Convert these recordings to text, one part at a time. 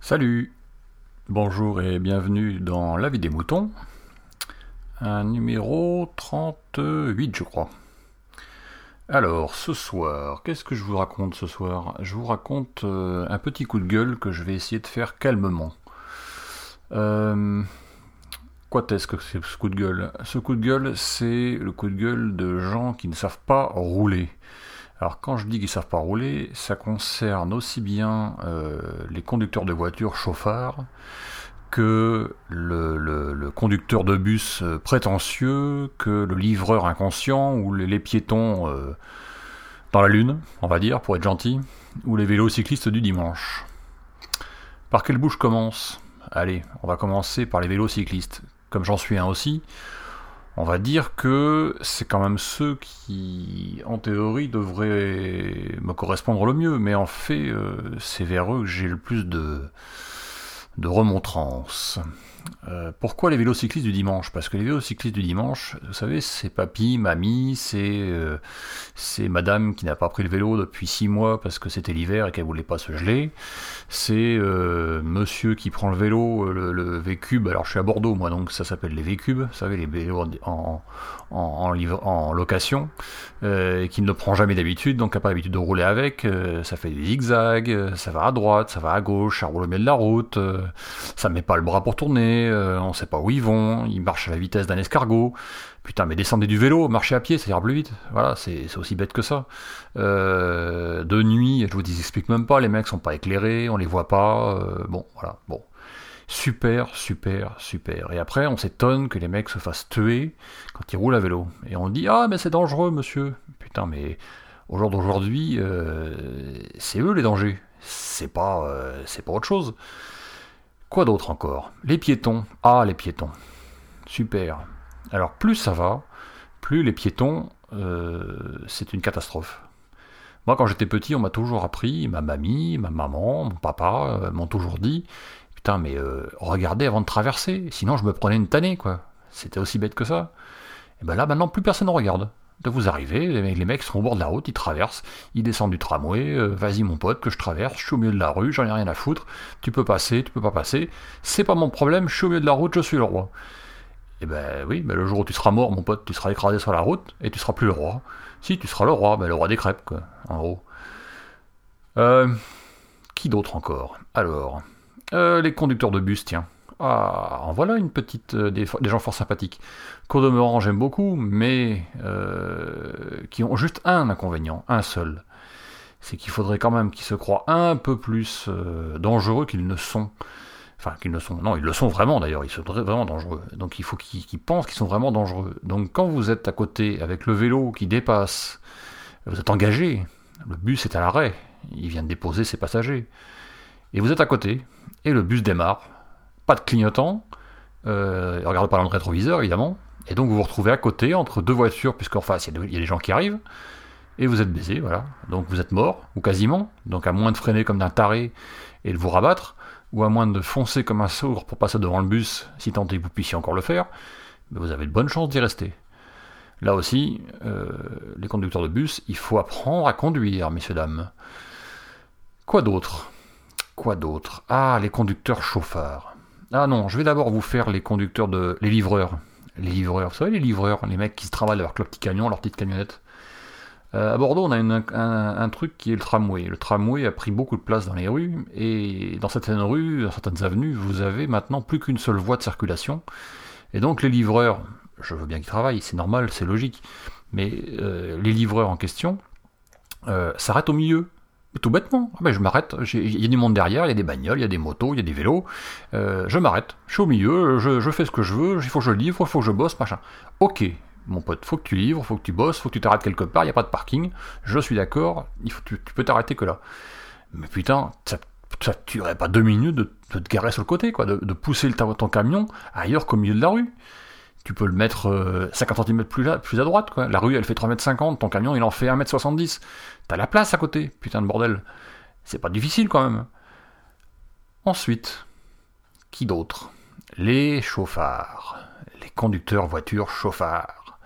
Salut, bonjour et bienvenue dans La vie des moutons, un numéro 38 je crois. Alors, ce soir, qu'est-ce que je vous raconte ce soir? Je vous raconte euh, un petit coup de gueule que je vais essayer de faire calmement. Euh, quoi est-ce que c'est ce coup de gueule Ce coup de gueule, c'est le coup de gueule de gens qui ne savent pas rouler. Alors quand je dis qu'ils ne savent pas rouler, ça concerne aussi bien euh, les conducteurs de voitures chauffards que le, conducteur de bus euh, prétentieux, que le livreur inconscient ou les, piétons euh, dans la lune, on va dire, pour être gentil, ou les vélos cyclistes du dimanche. Par quelle bouche commence? Allez, on va commencer par les vélos cyclistes. Comme j'en suis un aussi, on va dire que c'est quand même ceux qui, en théorie, devraient me correspondre le mieux, mais en fait, euh, c'est vers eux que j'ai le plus de, de remontrance. Euh, pourquoi les vélocyclistes du dimanche? Parce que les vélocyclistes du dimanche, vous savez, c'est papy, mamie, c'est euh, c'est madame qui n'a pas pris le vélo depuis six mois parce que c'était l'hiver et qu'elle voulait pas se geler. C'est euh, monsieur qui prend le vélo, le, le V-Cube. Alors je suis à Bordeaux moi, donc ça s'appelle les V-Cubes. Vous savez, les vélos en, location, qui ne le prend jamais d'habitude, donc n'a pas l'habitude de rouler avec. ça fait des zigzags, ça va à droite, ça va à gauche, ça roule au milieu de la route, ça met pas le bras pour tourner euh, on sait pas où ils vont, ils marchent à la vitesse d'un escargot. Putain, mais descendez du vélo, marchez à pied, ça ira plus vite. Voilà, c'est aussi bête que ça. Euh, de nuit, je vous dis, explique même pas, les mecs sont pas éclairés, on les voit pas. Euh, bon, voilà, bon. Super, super, super. Et après, on s'étonne que les mecs se fassent tuer quand ils roulent à vélo. Et on dit, ah, mais c'est dangereux, monsieur. Putain, mais au jour d'aujourd'hui, c'est eux les dangers. C'est pas, c'est pas autre chose. Quoi d'autre encore? Les piétons. Ah, les piétons. Super. Alors, plus ça va, plus les piétons, euh, c'est une catastrophe. Moi, quand j'étais petit, on m'a toujours appris, ma mamie, ma maman, mon papa euh, m'ont toujours dit Putain, mais euh, regardez avant de traverser, sinon je me prenais une tannée, quoi. C'était aussi bête que ça. Et ben là, maintenant, plus personne ne regarde de vous arriver, les mecs sont au bord de la route, ils traversent, ils descendent du tramway, euh, vas-y mon pote, que je traverse, je suis au milieu de la rue, j'en ai rien à foutre, tu peux passer, tu peux pas passer, c'est pas mon problème, je suis au milieu de la route, je suis le roi. Et eh ben oui, mais le jour où tu seras mort, mon pote, tu seras écrasé sur la route, et tu seras plus le roi. Si, tu seras le roi, ben le roi des crêpes, quoi, en gros. Euh, qui d'autre encore? Alors, euh, les conducteurs de bus, tiens. Ah, en voilà une petite. Euh, des, gens fort sympathiques. Qu'au demeurant, j'aime beaucoup, mais euh, qui ont juste un inconvénient, un seul. C'est qu'il faudrait quand même qu'ils se croient un peu plus euh, dangereux qu'ils ne sont. Enfin, qu'ils ne sont. Non, ils le sont vraiment d'ailleurs, ils sont vraiment dangereux. Donc il faut qu'ils pensent qu'ils sont vraiment dangereux. Donc quand vous êtes à côté avec le vélo qui dépasse, vous êtes engagé, le bus est à l'arrêt, il vient de déposer ses passagers. Et vous êtes à côté, et le bus démarre pas de clignotant, euh, regardez pas dans le rétroviseur évidemment, et donc vous vous retrouvez à côté entre deux voitures, puisqu'en face il y, a des gens qui arrivent, et vous êtes baisé, voilà. Donc vous êtes mort, ou quasiment, donc à moins de freiner comme d'un taré et de vous rabattre, ou à moins de foncer comme un sourd pour passer devant le bus, si tant est que vous puissiez encore le faire, mais vous avez de bonnes chances d'y rester. Là aussi, euh, les conducteurs de bus, il faut apprendre à conduire, messieurs, dames. Quoi d'autre? Quoi d'autre? Ah, les conducteurs chauffards. Ah non, je vais d'abord vous faire les conducteurs de. les livreurs. Les livreurs, vous savez, les livreurs, les mecs qui se travaillent avec leur petit camion, leur petite camionnette. Euh, à Bordeaux, on a un, truc qui est le tramway. Le tramway a pris beaucoup de place dans les rues, et dans certaines rues, dans certaines avenues, vous avez maintenant plus qu'une seule voie de circulation. Et donc les livreurs, je veux bien qu'ils travaillent, c'est normal, c'est logique, mais euh, les livreurs en question euh, s'arrêtent au milieu. Tout bêtement, ah ben je m'arrête, il y a du monde derrière, il y a des bagnoles, il y a des motos, il y a des vélos, euh, je m'arrête, je suis au milieu, je, fais ce que je veux, il faut que je livre, il faut que je bosse, machin. Ok, mon pote, faut que tu livres, faut que tu bosses, faut que tu t'arrêtes quelque part, il n'y a pas de parking, je suis d'accord, tu, peux t'arrêter que là. Mais putain, ça, ça tuerait pas deux minutes de, te garer sur le côté, quoi, de, pousser ton camion ailleurs qu'au milieu de la rue tu peux le mettre 50 euh, cm plus, à droite, quoi. La rue, elle fait 3m50, ton camion, il en fait 1m70. T'as la place à côté, putain de bordel. C'est pas difficile quand même. Ensuite, qui d'autre? Les chauffards. Les conducteurs voitures chauffards.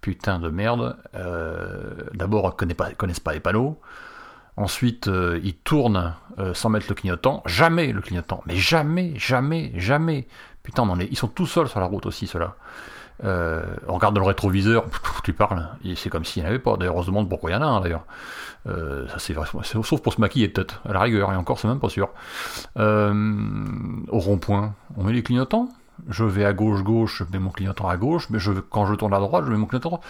putain de merde. Euh, D'abord, ils connaissent pas, connaissent pas les panneaux. Ensuite, euh, ils tournent euh, sans mettre le clignotant. Jamais le clignotant. Mais jamais, jamais, jamais. Putain, ils sont tout seuls sur la route aussi, ceux-là. Euh, on regarde dans le rétroviseur, tu parles, c'est comme s'il n'y en avait pas. D'ailleurs, on se demande pourquoi il y en a un, d'ailleurs. Euh, sauf pour se maquiller, peut-être, à la rigueur, et encore, c'est même pas sûr. Au rond-point, on met les clignotants. Je vais à gauche-gauche, je mets mon clignotant à gauche, mais je, quand je tourne à droite, je mets mon clignotant à droite.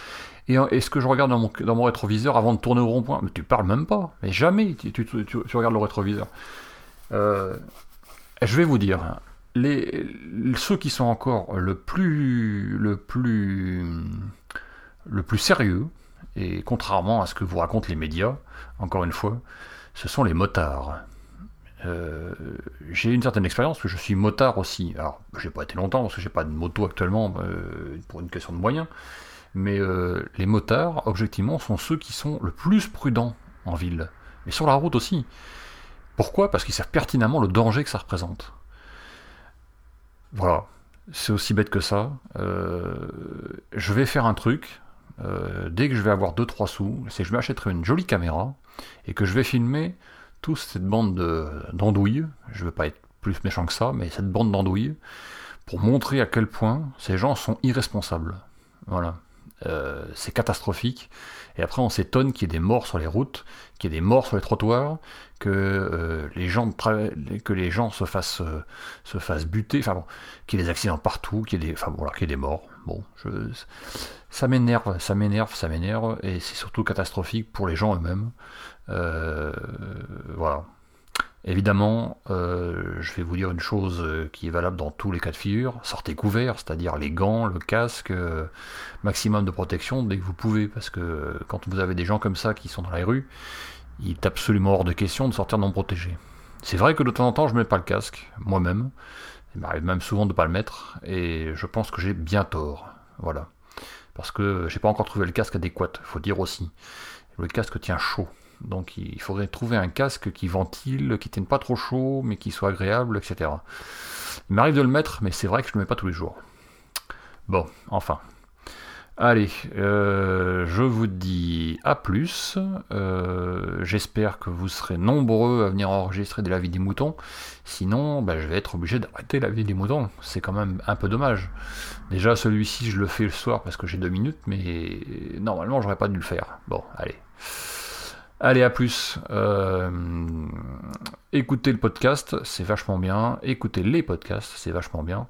Et est-ce que je regarde dans mon, rétroviseur avant de tourner au rond-point Mais tu parles même pas. Mais jamais tu, tu, tu, regardes le rétroviseur. je vais vous dire, les, ceux qui sont encore le plus, le plus, le plus sérieux, et contrairement à ce que vous racontent les médias, encore une fois, ce sont les motards. Euh, j'ai une certaine expérience, que je suis motard aussi. Alors, j'ai pas été longtemps parce que j'ai pas de moto actuellement euh, pour une question de moyens. Mais euh, les motards, objectivement, sont ceux qui sont le plus prudents en ville. Mais sur la route aussi. Pourquoi? Parce qu'ils savent pertinemment le danger que ça représente. Voilà, c'est aussi bête que ça. Euh, je vais faire un truc. Euh, dès que je vais avoir 2-3 sous, c'est que je m'achèterai une jolie caméra et que je vais filmer toute cette bande d'andouilles. je ne veux pas être plus méchant que ça, mais cette bande d'andouilles pour montrer à quel point ces gens sont irresponsables. Voilà. Euh, c'est catastrophique. Et après, on s'étonne qu'il y ait des morts sur les routes, qu'il y ait des morts sur les trottoirs, que euh, les gens se fassent euh, se fassent buter, enfin bon, qu'il y ait des accidents partout, qu'il y ait des, enfin qu'il y ait des morts. Bon, ça m'énerve, ça m'énerve, ça m'énerve, et c'est surtout catastrophique pour les gens eux-mêmes. voilà. Évidemment, euh, je vais vous dire une chose euh, qui est valable dans tous les cas de figure. Sortez couvert, c'est-à-dire les gants, le casque, euh, maximum de protection dès que vous pouvez, parce que quand vous avez des gens comme ça qui sont dans la rue, il est absolument hors de question de sortir non protégé. C'est vrai que de temps en temps, je ne mets pas le casque, moi-même. Il m'arrive même souvent de ne pas le mettre, et je pense que j'ai bien tort. Voilà. Parce que j'ai pas encore trouvé le casque adéquat, faut dire aussi. Le casque tient chaud. Donc il faudrait trouver un casque qui ventile, qui tienne pas trop chaud, mais qui soit agréable, etc. Il m'arrive de le mettre, mais c'est vrai que je ne le mets pas tous les jours. Bon, enfin. Allez, euh, je vous dis à plus. Euh, j'espère que vous serez nombreux à venir enregistrer de la vie des moutons. Sinon, ben, je vais être obligé d'arrêter la vie des moutons. C'est quand même un peu dommage. Déjà, celui-ci, je le fais le soir parce que j'ai deux minutes, mais normalement, j'aurais pas dû le faire. Bon, allez. Allez, à plus. Euh, écoutez le podcast, c'est vachement bien. Écoutez les podcasts, c'est vachement bien.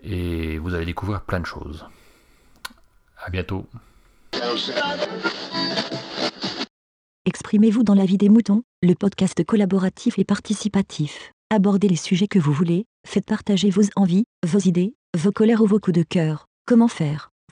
Et vous allez découvrir plein de choses. À bientôt. Exprimez-vous dans la vie des moutons, le podcast collaboratif et participatif. Abordez les sujets que vous voulez, faites partager vos envies, vos idées, vos colères ou vos coups de cœur. Comment faire?